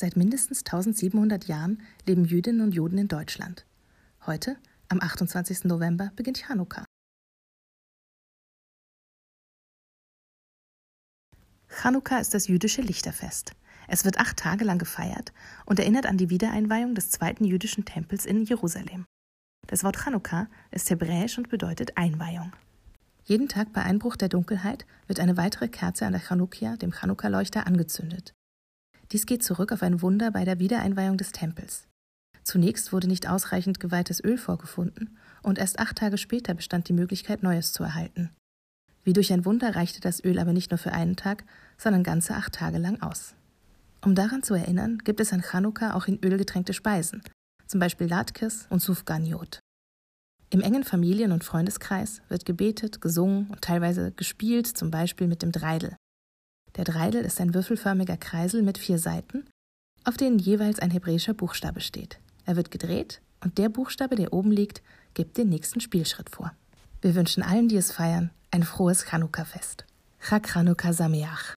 Seit mindestens 1700 Jahren leben Jüdinnen und Juden in Deutschland. Heute, am 28. November, beginnt Chanukka. Chanukka ist das jüdische Lichterfest. Es wird acht Tage lang gefeiert und erinnert an die Wiedereinweihung des zweiten jüdischen Tempels in Jerusalem. Das Wort Chanukka ist hebräisch und bedeutet Einweihung. Jeden Tag bei Einbruch der Dunkelheit wird eine weitere Kerze an der Chanukia, dem Chanukka-Leuchter, angezündet. Dies geht zurück auf ein Wunder bei der Wiedereinweihung des Tempels. Zunächst wurde nicht ausreichend geweihtes Öl vorgefunden und erst acht Tage später bestand die Möglichkeit, Neues zu erhalten. Wie durch ein Wunder reichte das Öl aber nicht nur für einen Tag, sondern ganze acht Tage lang aus. Um daran zu erinnern, gibt es an Chanukka auch in Öl getränkte Speisen, zum Beispiel Latkes und Sufganiot. Im engen Familien- und Freundeskreis wird gebetet, gesungen und teilweise gespielt, zum Beispiel mit dem Dreidel. Der Dreidel ist ein würfelförmiger Kreisel mit vier Seiten, auf denen jeweils ein hebräischer Buchstabe steht. Er wird gedreht und der Buchstabe, der oben liegt, gibt den nächsten Spielschritt vor. Wir wünschen allen, die es feiern, ein frohes Chanukka-Fest. Chag Chanukka Sameach.